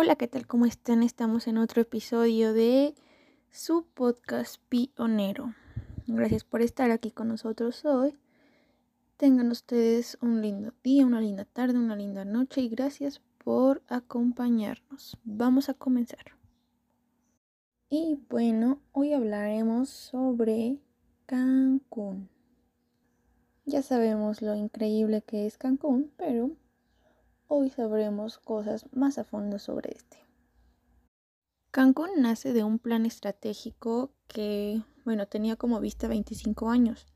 Hola, ¿qué tal? ¿Cómo están? Estamos en otro episodio de su podcast pionero. Gracias por estar aquí con nosotros hoy. Tengan ustedes un lindo día, una linda tarde, una linda noche y gracias por acompañarnos. Vamos a comenzar. Y bueno, hoy hablaremos sobre Cancún. Ya sabemos lo increíble que es Cancún, pero hoy sabremos cosas más a fondo sobre este. Cancún nace de un plan estratégico que, bueno, tenía como vista 25 años,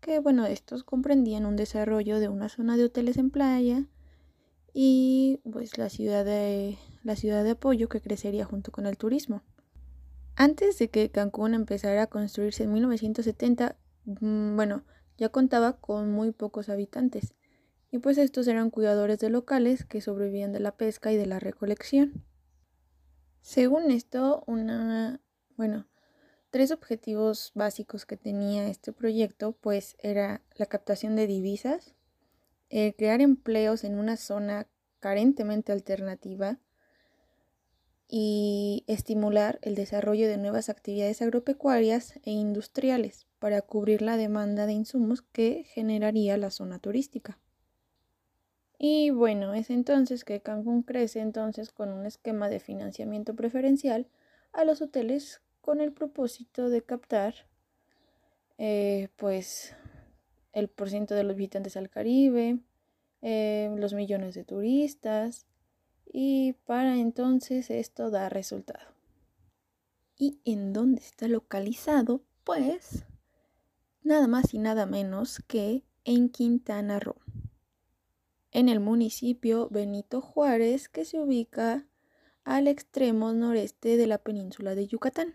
que, bueno, estos comprendían un desarrollo de una zona de hoteles en playa y, pues, la ciudad de, la ciudad de apoyo que crecería junto con el turismo. Antes de que Cancún empezara a construirse en 1970, mm, bueno, ya contaba con muy pocos habitantes, y pues estos eran cuidadores de locales que sobrevivían de la pesca y de la recolección. Según esto, una, bueno, tres objetivos básicos que tenía este proyecto, pues era la captación de divisas, crear empleos en una zona carentemente alternativa y estimular el desarrollo de nuevas actividades agropecuarias e industriales para cubrir la demanda de insumos que generaría la zona turística. Y bueno, es entonces que Cancún crece entonces con un esquema de financiamiento preferencial a los hoteles con el propósito de captar eh, pues el porcentaje de los visitantes al Caribe, eh, los millones de turistas y para entonces esto da resultado. ¿Y en dónde está localizado? Pues nada más y nada menos que en Quintana Roo, en el municipio Benito Juárez que se ubica al extremo noreste de la península de Yucatán.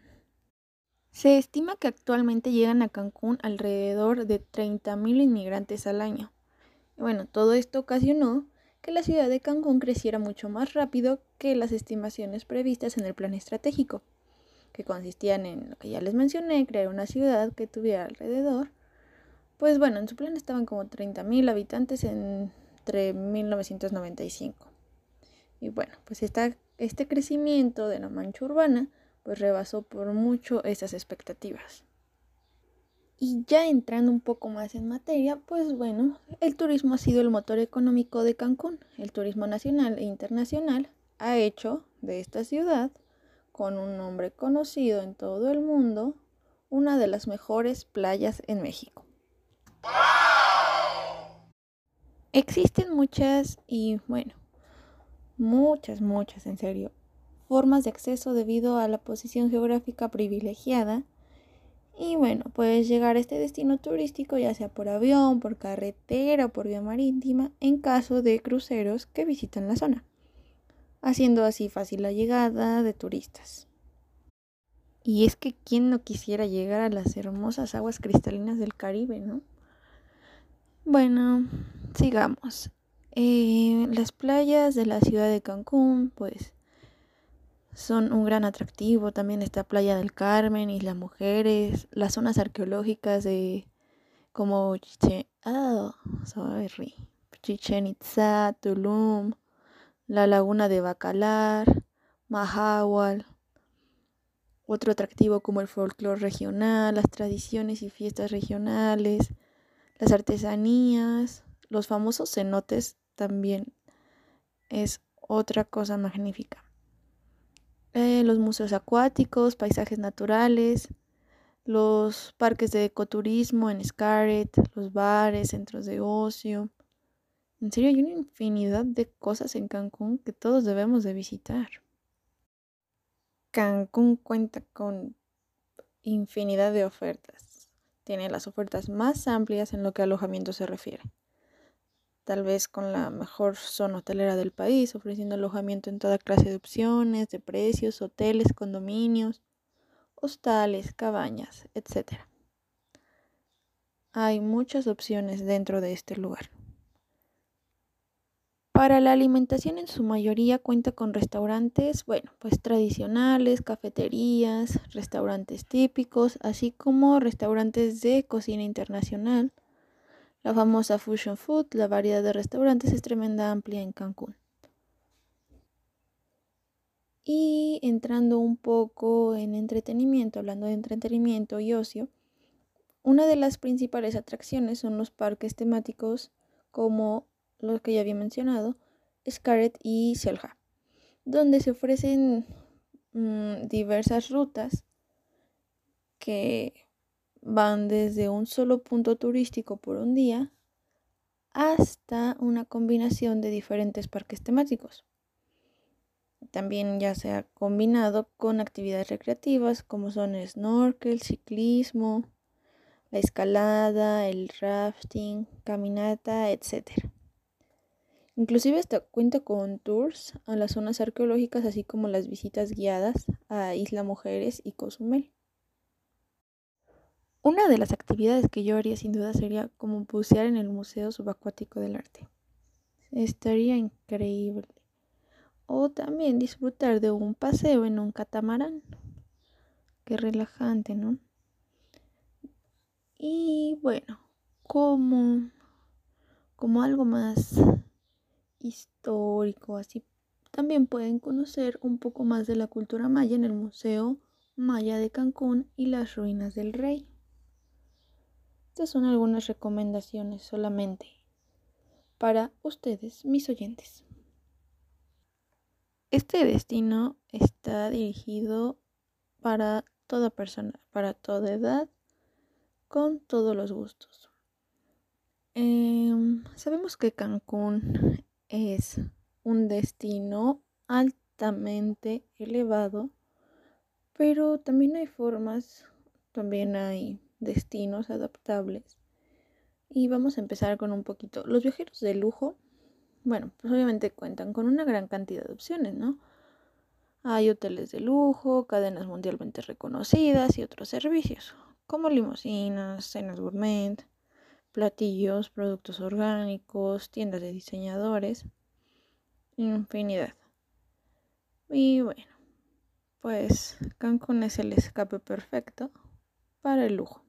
Se estima que actualmente llegan a Cancún alrededor de 30.000 inmigrantes al año. bueno, todo esto ocasionó que la ciudad de Cancún creciera mucho más rápido que las estimaciones previstas en el plan estratégico que consistían en lo que ya les mencioné, crear una ciudad que tuviera alrededor. Pues bueno, en su plan estaban como 30.000 habitantes entre 1995. Y bueno, pues este crecimiento de la mancha urbana pues rebasó por mucho esas expectativas. Y ya entrando un poco más en materia, pues bueno, el turismo ha sido el motor económico de Cancún. El turismo nacional e internacional ha hecho de esta ciudad con un nombre conocido en todo el mundo, una de las mejores playas en México. Existen muchas y bueno, muchas, muchas en serio, formas de acceso debido a la posición geográfica privilegiada. Y bueno, puedes llegar a este destino turístico ya sea por avión, por carretera o por vía marítima en caso de cruceros que visitan la zona haciendo así fácil la llegada de turistas. Y es que quién no quisiera llegar a las hermosas aguas cristalinas del Caribe, ¿no? Bueno, sigamos. Eh, las playas de la ciudad de Cancún, pues, son un gran atractivo. También está Playa del Carmen, Isla Mujeres, las zonas arqueológicas de como Chichen, oh, Chichen Itza, Tulum, la laguna de Bacalar, Mahahual, otro atractivo como el folclore regional, las tradiciones y fiestas regionales, las artesanías, los famosos cenotes también es otra cosa magnífica. Eh, los museos acuáticos, paisajes naturales, los parques de ecoturismo en Scarlett, los bares, centros de ocio, en serio, hay una infinidad de cosas en Cancún que todos debemos de visitar. Cancún cuenta con infinidad de ofertas. Tiene las ofertas más amplias en lo que alojamiento se refiere. Tal vez con la mejor zona hotelera del país, ofreciendo alojamiento en toda clase de opciones, de precios, hoteles, condominios, hostales, cabañas, etc. Hay muchas opciones dentro de este lugar. Para la alimentación en su mayoría cuenta con restaurantes, bueno, pues tradicionales, cafeterías, restaurantes típicos, así como restaurantes de cocina internacional. La famosa Fusion Food, la variedad de restaurantes es tremenda amplia en Cancún. Y entrando un poco en entretenimiento, hablando de entretenimiento y ocio, una de las principales atracciones son los parques temáticos como los que ya había mencionado, Scarlet y Selja, donde se ofrecen mm, diversas rutas que van desde un solo punto turístico por un día hasta una combinación de diferentes parques temáticos. También ya se ha combinado con actividades recreativas como son snorkel, ciclismo, la escalada, el rafting, caminata, etc. Inclusive hasta cuenta con tours a las zonas arqueológicas así como las visitas guiadas a Isla Mujeres y Cozumel. Una de las actividades que yo haría sin duda sería como bucear en el Museo Subacuático del Arte. Estaría increíble o también disfrutar de un paseo en un catamarán. Qué relajante, ¿no? Y bueno, como, como algo más histórico, así también pueden conocer un poco más de la cultura maya en el Museo Maya de Cancún y las ruinas del rey. Estas son algunas recomendaciones solamente para ustedes, mis oyentes. Este destino está dirigido para toda persona, para toda edad, con todos los gustos. Em, sabemos que Cancún es un destino altamente elevado, pero también hay formas, también hay destinos adaptables. Y vamos a empezar con un poquito. Los viajeros de lujo bueno, pues obviamente cuentan con una gran cantidad de opciones, ¿no? Hay hoteles de lujo, cadenas mundialmente reconocidas y otros servicios, como limusinas, cenas gourmet, platillos, productos orgánicos, tiendas de diseñadores, infinidad. Y bueno, pues Cancún es el escape perfecto para el lujo.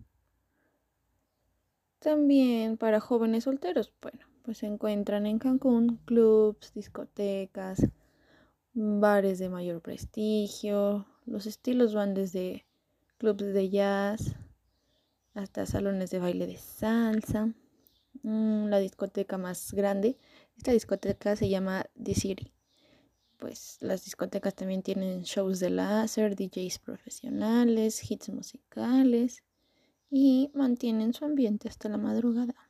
También para jóvenes solteros, bueno, pues se encuentran en Cancún clubs, discotecas, bares de mayor prestigio. Los estilos van desde clubs de jazz hasta salones de baile de salsa. Mm, la discoteca más grande, esta discoteca se llama The City. Pues las discotecas también tienen shows de láser, DJs profesionales, hits musicales y mantienen su ambiente hasta la madrugada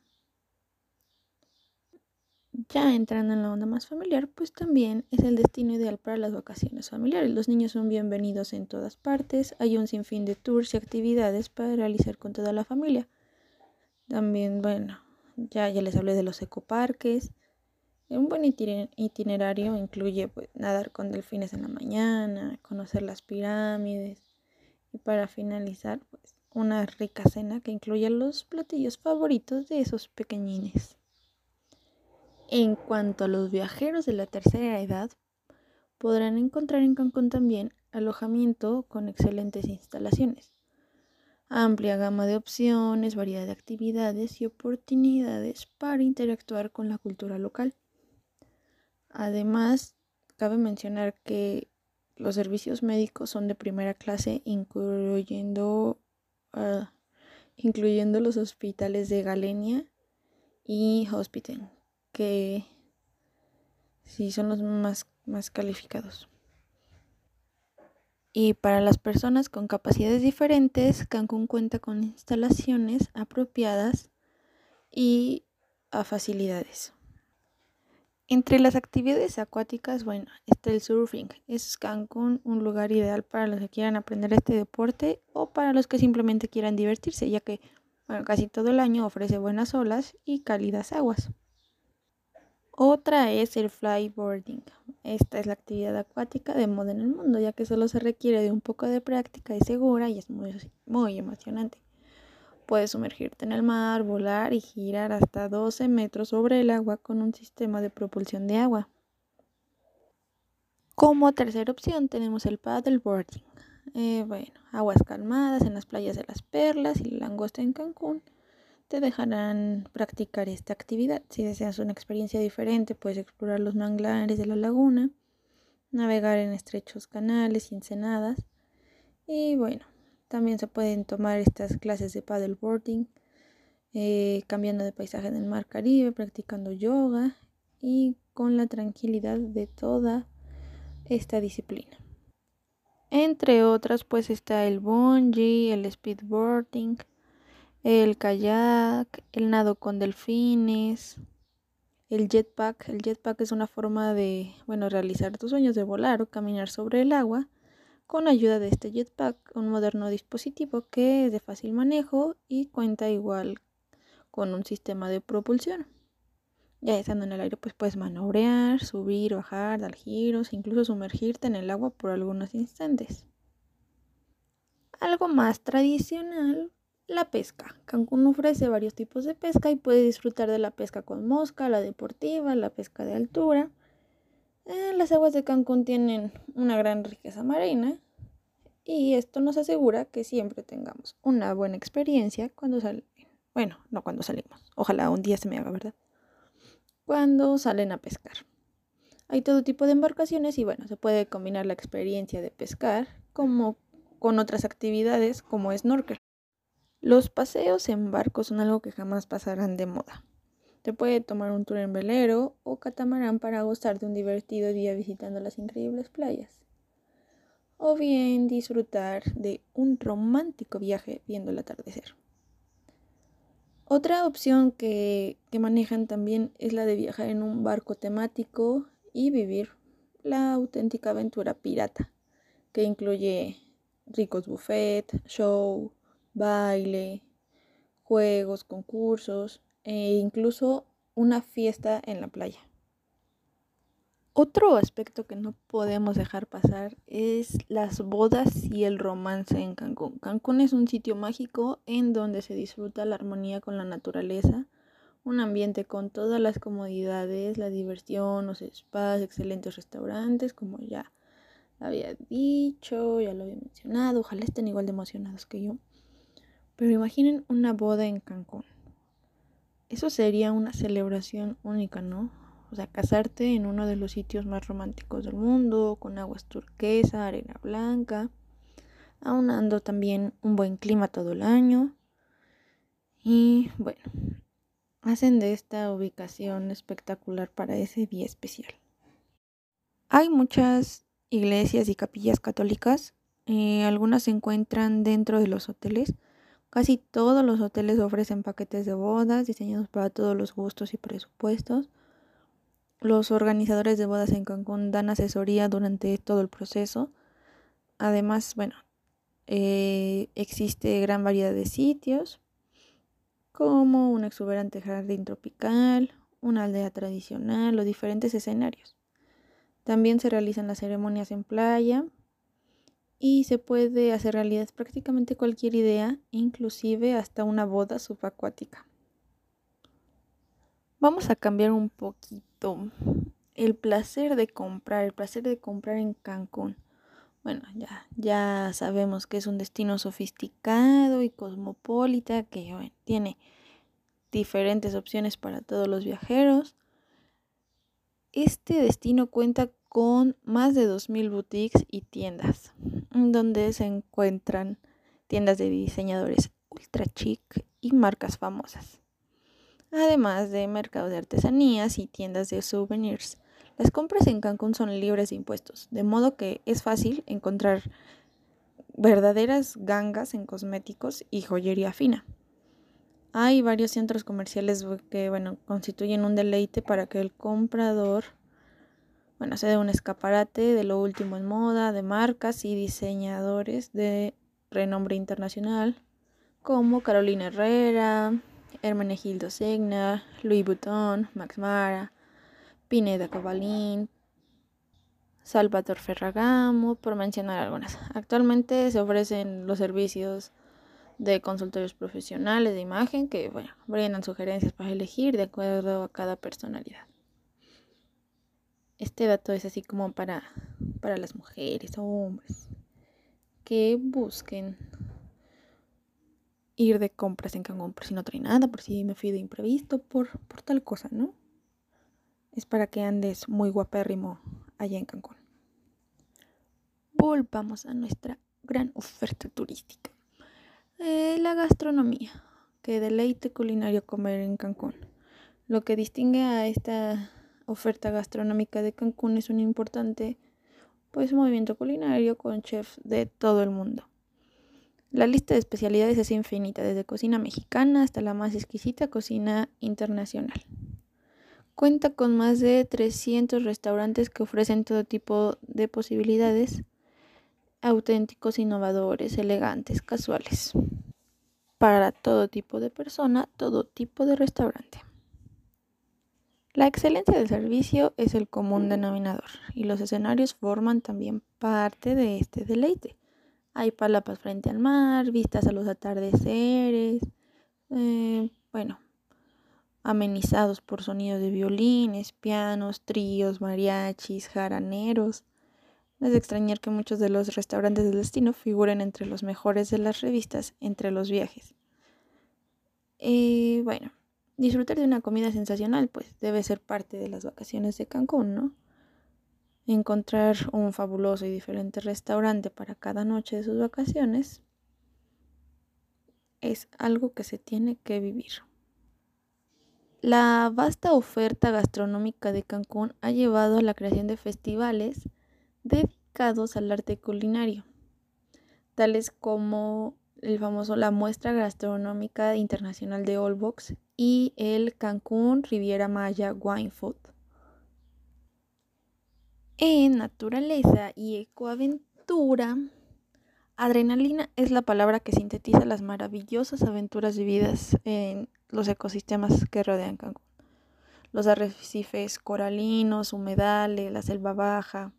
ya entrando en la onda más familiar, pues también es el destino ideal para las vacaciones familiares. Los niños son bienvenidos en todas partes, hay un sinfín de tours y actividades para realizar con toda la familia. También, bueno, ya, ya les hablé de los ecoparques. Un buen itinerario incluye pues, nadar con delfines en la mañana, conocer las pirámides y para finalizar, pues una rica cena que incluye los platillos favoritos de esos pequeñines. En cuanto a los viajeros de la tercera edad, podrán encontrar en Cancún también alojamiento con excelentes instalaciones, amplia gama de opciones, variedad de actividades y oportunidades para interactuar con la cultura local. Además, cabe mencionar que los servicios médicos son de primera clase, incluyendo, ah, incluyendo los hospitales de Galenia y Hospital que sí son los más, más calificados. Y para las personas con capacidades diferentes, Cancún cuenta con instalaciones apropiadas y a facilidades. Entre las actividades acuáticas, bueno, está el surfing. Es Cancún un lugar ideal para los que quieran aprender este deporte o para los que simplemente quieran divertirse, ya que casi todo el año ofrece buenas olas y cálidas aguas. Otra es el flyboarding. Esta es la actividad acuática de moda en el mundo, ya que solo se requiere de un poco de práctica y segura y es muy, muy emocionante. Puedes sumergirte en el mar, volar y girar hasta 12 metros sobre el agua con un sistema de propulsión de agua. Como tercera opción tenemos el paddleboarding. Eh, bueno, aguas calmadas en las playas de las Perlas y Langosta en Cancún te dejarán practicar esta actividad. Si deseas una experiencia diferente, puedes explorar los manglares de la laguna, navegar en estrechos canales y ensenadas. Y bueno, también se pueden tomar estas clases de paddleboarding, eh, cambiando de paisaje en el mar Caribe, practicando yoga y con la tranquilidad de toda esta disciplina. Entre otras, pues está el bungee, el speedboarding, el kayak, el nado con delfines, el jetpack. El jetpack es una forma de, bueno, realizar tus sueños de volar o caminar sobre el agua con ayuda de este jetpack, un moderno dispositivo que es de fácil manejo y cuenta igual con un sistema de propulsión. Ya estando en el aire, pues puedes manobrear, subir, bajar, dar giros, incluso sumergirte en el agua por algunos instantes. Algo más tradicional, la pesca. Cancún ofrece varios tipos de pesca y puedes disfrutar de la pesca con mosca, la deportiva, la pesca de altura. Eh, las aguas de Cancún tienen una gran riqueza marina y esto nos asegura que siempre tengamos una buena experiencia cuando salimos. Bueno, no cuando salimos. Ojalá un día se me haga, ¿verdad? cuando salen a pescar. Hay todo tipo de embarcaciones y bueno, se puede combinar la experiencia de pescar como con otras actividades como snorkel. Los paseos en barcos son algo que jamás pasarán de moda. Se puede tomar un tour en velero o catamarán para gozar de un divertido día visitando las increíbles playas. O bien disfrutar de un romántico viaje viendo el atardecer. Otra opción que, manejan también es la de viajar en un barco temático y vivir la auténtica aventura pirata, que incluye ricos buffet, show, baile, juegos, concursos e incluso una fiesta en la playa. Otro aspecto que no podemos dejar pasar es las bodas y el romance en Cancún. Cancún es un sitio mágico en donde se disfruta la armonía con la naturaleza, un ambiente con todas las comodidades, la diversión, los spas, excelentes restaurantes, como ya había dicho, ya lo había mencionado, ojalá estén igual de emocionados que yo. Pero imaginen una boda en Cancún. Eso sería una celebración única, ¿no? O sea, casarte en uno de los sitios más románticos del mundo, con aguas turquesa, arena blanca, aunando también un buen clima todo el año. Y bueno, hacen de esta ubicación espectacular para ese día especial. Hay muchas iglesias y capillas católicas, eh, algunas se encuentran dentro de los hoteles. Casi todos los hoteles ofrecen paquetes de bodas diseñados para todos los gustos y presupuestos. Los organizadores de bodas en Cancún dan asesoría durante todo el proceso. Además, bueno, eh, existe gran variedad de sitios, como un exuberante jardín tropical, una aldea tradicional o diferentes escenarios. También se realizan las ceremonias en playa y se puede hacer realidad prácticamente cualquier idea, inclusive hasta una boda subacuática. Vamos a cambiar un poquito el placer de comprar, el placer de comprar en Cancún. Bueno, ya, ya sabemos que es un destino sofisticado y cosmopolita que tiene diferentes opciones para todos los viajeros. Este destino cuenta con más de 2.000 boutiques y tiendas, donde se encuentran tiendas de diseñadores ultra chic y marcas famosas además de mercados de artesanías y tiendas de souvenirs. Las compras en Cancún son libres de impuestos, de modo que es fácil encontrar verdaderas gangas en cosméticos y joyería fina. Hay varios centros comerciales que, bueno, constituyen un deleite para que el comprador, bueno, se dé un escaparate de lo último en moda, de marcas y diseñadores de renombre internacional, como Carolina Herrera, Hermenegildo Segna, Louis Vuitton, Max Mara, Pineda Cavalín, Salvador Ferragamo, por mencionar algunas. Actualmente se ofrecen los servicios de consultorios profesionales de imagen que bueno, brindan sugerencias para elegir de acuerdo a cada personalidad. Este dato es así como para, para las mujeres o hombres que busquen ir de compras en Cancún por si no trae nada, por si me fui de imprevisto, por, por tal cosa, ¿no? Es para que andes muy guapérrimo allá en Cancún. volvamos a nuestra gran oferta turística. Eh, la gastronomía, que deleite culinario comer en Cancún. Lo que distingue a esta oferta gastronómica de Cancún es un importante pues movimiento culinario con chefs de todo el mundo. La lista de especialidades es infinita, desde cocina mexicana hasta la más exquisita cocina internacional. Cuenta con más de 300 restaurantes que ofrecen todo tipo de posibilidades, auténticos, innovadores, elegantes, casuales. Para todo tipo de persona, todo tipo de restaurante. La excelencia del servicio es el común denominador y los escenarios forman también parte de este deleite. Hay palapas frente al mar, vistas a los atardeceres, eh, bueno, amenizados por sonidos de violines, pianos, tríos, mariachis, jaraneros. No es de extrañar que muchos de los restaurantes del destino figuren entre los mejores de las revistas entre los viajes. Y bueno, disfrutar de una comida sensacional pues debe ser parte de las vacaciones de Cancún, ¿no? Encontrar un fabuloso y diferente restaurante para cada noche de sus vacaciones es algo que se tiene que vivir. La vasta oferta gastronómica de Cancún ha llevado a la creación de festivales dedicados al arte culinario, tales como el famoso la muestra gastronómica internacional de Allbox y el Cancún Riviera Maya Wine Food. En naturaleza y ecoaventura, adrenalina es la palabra que sintetiza las maravillosas aventuras vividas en los ecosistemas que rodean Cancún. Los arrecifes coralinos, humedales, la selva baja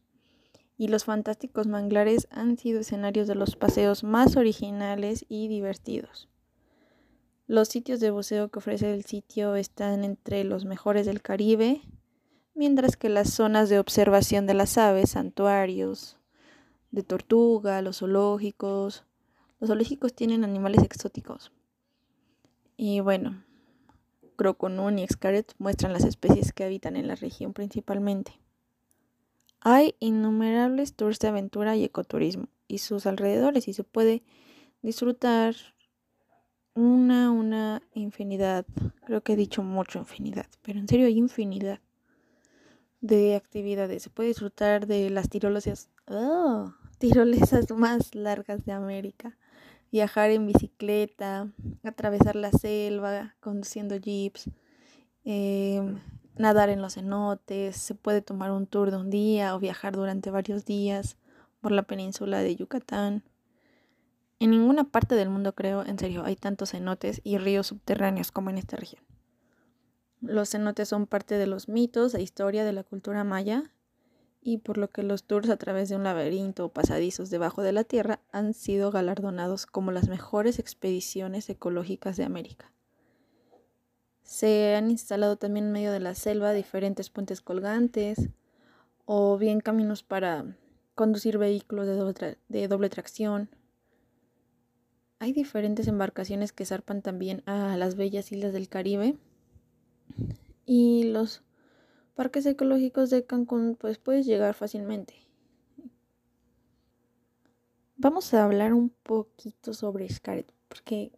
y los fantásticos manglares han sido escenarios de los paseos más originales y divertidos. Los sitios de buceo que ofrece el sitio están entre los mejores del Caribe, mientras que las zonas de observación de las aves, santuarios, de tortuga, los zoológicos, los zoológicos tienen animales exóticos y bueno, Croconún y Xcaret muestran las especies que habitan en la región principalmente. Hay innumerables tours de aventura y ecoturismo y sus alrededores y se puede disfrutar una, una infinidad, creo que he dicho mucho infinidad, pero en serio hay infinidad de actividades. Se puede disfrutar de las tirolesas, oh, tirolesas más largas de América viajar en bicicleta, atravesar la selva conduciendo jeeps, em, nadar en los cenotes, se puede tomar un tour de un día o viajar durante varios días por la península de Yucatán. En ninguna parte del mundo creo, en serio, hay tantos cenotes y ríos subterráneos como en esta región. Los cenotes son parte de los mitos e historia de la cultura maya y por lo que los tours a través de un laberinto o pasadizos debajo de la tierra han sido galardonados como las mejores expediciones ecológicas de América. Se han instalado también en medio de la selva diferentes puentes colgantes o bien caminos para conducir vehículos de doble, de doble tracción. Hay diferentes embarcaciones que zarpan también a las bellas islas del Caribe y los parques ecológicos de Cancún, pues puedes llegar fácilmente. Vamos a hablar un poquito sobre Xcaret, porque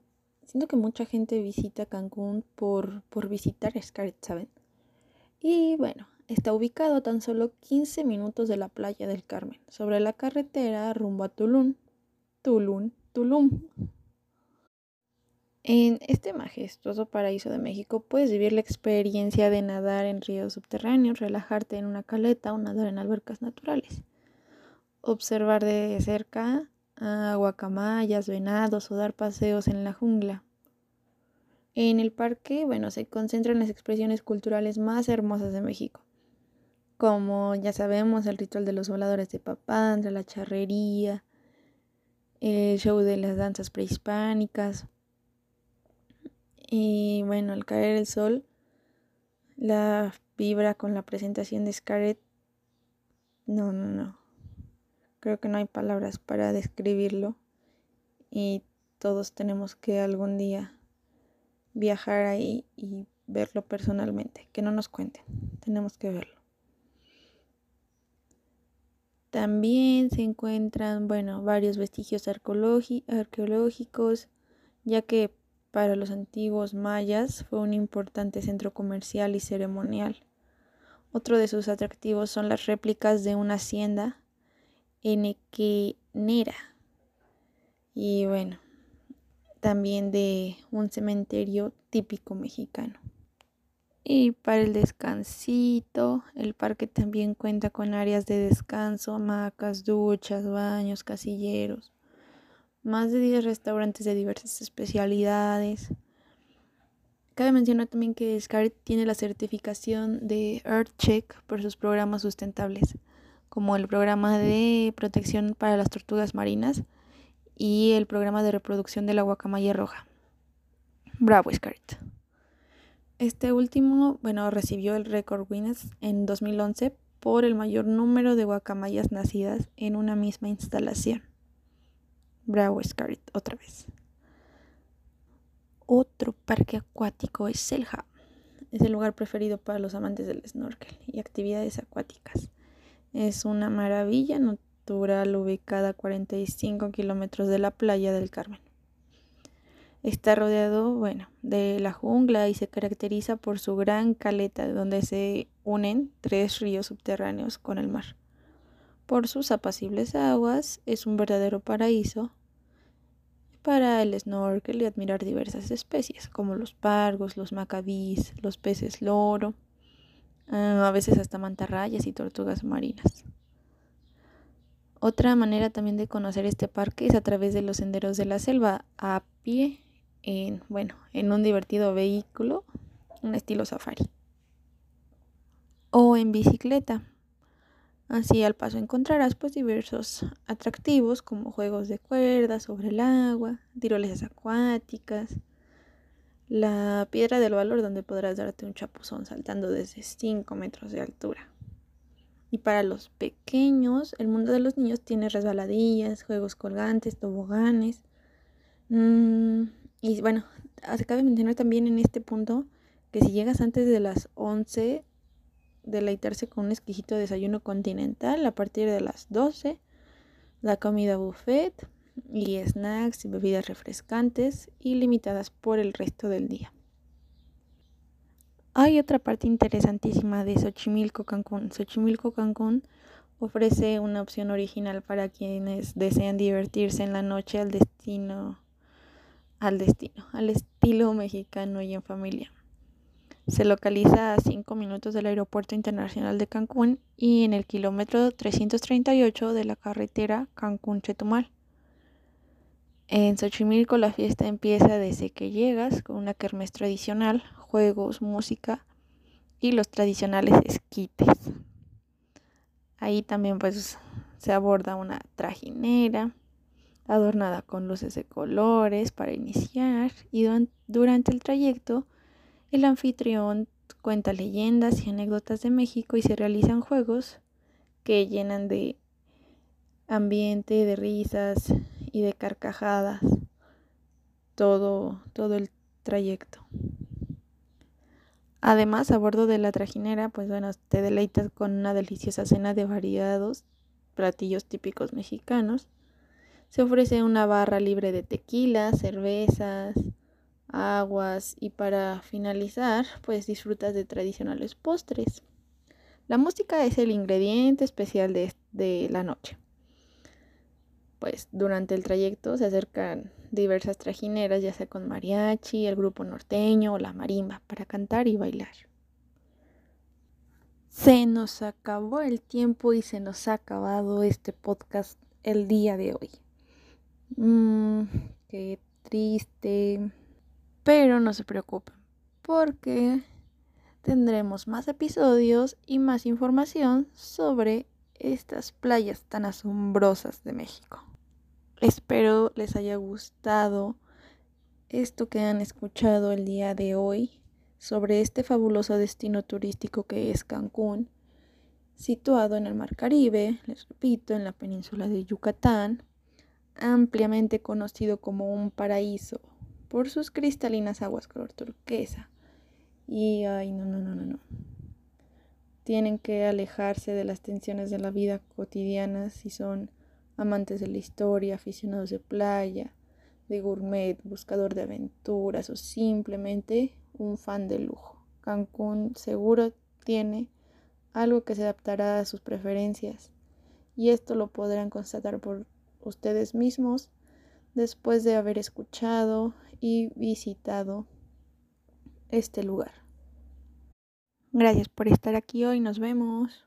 siento que mucha gente visita Cancún por, por visitar Xcaret, ¿saben? Y bueno, está ubicado a tan solo 15 minutos de la playa del Carmen, sobre la carretera rumbo a Tulum. Tulum, Tulum. En este majestuoso paraíso de México puedes vivir la experiencia de nadar en ríos subterráneos, relajarte en una caleta o nadar en albercas naturales. Observar de cerca a guacamayas, venados o dar paseos en la jungla. En el parque, bueno, se concentran las expresiones culturales más hermosas de México, como ya sabemos el ritual de los voladores de Papandra, la charrería, el show de las danzas prehispánicas, y bueno, al caer el sol, la vibra con la presentación de Scarlett, no, no, no. Creo que no hay palabras para describirlo. Y todos tenemos que algún día viajar ahí y verlo personalmente. Que no nos cuenten, tenemos que verlo. También se encuentran, bueno, varios vestigios arqueológicos, ya que para los antiguos mayas fue un importante centro comercial y ceremonial. Otro de sus atractivos son las réplicas de una hacienda enequenera y bueno, también de un cementerio típico mexicano. Y para el descansito, el parque también cuenta con áreas de descanso, hamacas, duchas, baños, casilleros, más de 10 restaurantes de diversas especialidades. Cabe mencionar también que SCART tiene la certificación de EarthCheck por sus programas sustentables, como el programa de protección para las tortugas marinas y el programa de reproducción de la guacamaya roja. Bravo, SCART. Este último, bueno, recibió el récord Guinness en 2011 por el mayor número de guacamayas nacidas en una misma instalación. Bravo Scarlet, otra vez. Otro parque acuático es Selja. Es el lugar preferido para los amantes del snorkel y actividades acuáticas. Es una maravilla natural ubicada a 45 kilómetros de la playa del Carmen. Está rodeado, bueno, de la jungla y se caracteriza por su gran caleta donde se unen tres ríos subterráneos con el mar. Por sus apacibles aguas es un verdadero paraíso para el snorkel y admirar diversas especies como los pargos, los macabís, los peces loro, ah, a veces hasta mantarrayas y tortugas marinas. Otra manera también de conocer este parque es a través de los senderos de la selva a pie en, bueno, en un divertido vehículo, un estilo safari. O en bicicleta. Así al paso encontrarás pues diversos atractivos como juegos de cuerdas sobre el agua, tirolesas acuáticas, la piedra del valor donde podrás darte un chapuzón saltando desde 5 metros de altura. Y para los pequeños, el mundo de los niños tiene resbaladillas, juegos colgantes, toboganes. Mmm, y bueno, se cabe mencionar también en este punto que si llegas antes de las 11, deleitarse con un exquisito desayuno continental a partir de las 12, la comida buffet y snacks y bebidas refrescantes ilimitadas por el resto del día. Hay otra parte interesantísima de Xochimilco Cancún. Xochimilco Cancún ofrece una opción original para quienes desean divertirse en la noche al destino al destino, al estilo mexicano y en familia. Se localiza a 5 minutos del Aeropuerto Internacional de Cancún y en el kilómetro 338 de la carretera Cancún-Chetumal. En Xochimilco la fiesta empieza desde que llegas con una kermés tradicional, juegos, música y los tradicionales esquites. Ahí también pues se aborda una trajinera, adornada con luces de colores para iniciar y durante el trayecto el anfitrión cuenta leyendas y anécdotas de México y se realizan juegos que llenan de ambiente, de risas y de carcajadas todo, todo el trayecto. Además, a bordo de la trajinera, pues bueno, te deleitas con una deliciosa cena de variados platillos típicos mexicanos se ofrece una barra libre de tequila, cervezas, aguas y para finalizar, pues disfrutas de tradicionales postres. La música es el ingrediente especial de, de la noche. Pues durante el trayecto se acercan diversas trajineras, ya sea con mariachi, el grupo norteño o la marimba, para cantar y bailar. Se nos acabó el tiempo y se nos ha acabado este podcast el día de hoy. Mmm, qué triste. Pero no se preocupen, porque tendremos más episodios y más información sobre estas playas tan asombrosas de México. Espero les haya gustado esto que han escuchado el día de hoy sobre este fabuloso destino turístico que es Cancún, situado en el Mar Caribe, les repito, en la península de Yucatán, ampliamente conocido como un paraíso por sus cristalinas aguas color turquesa. Y ay, no, no, no, no, no. tienen que alejarse de las tensiones de la vida cotidiana si son amantes de la historia, aficionados de playa, de gourmet, buscador de aventuras o simplemente un fan de lujo. Cancún seguro tiene algo que se adaptará a sus preferencias y esto lo podrán constatar por ustedes mismos después de haber escuchado y visitado este lugar. Gracias por estar aquí hoy, nos vemos.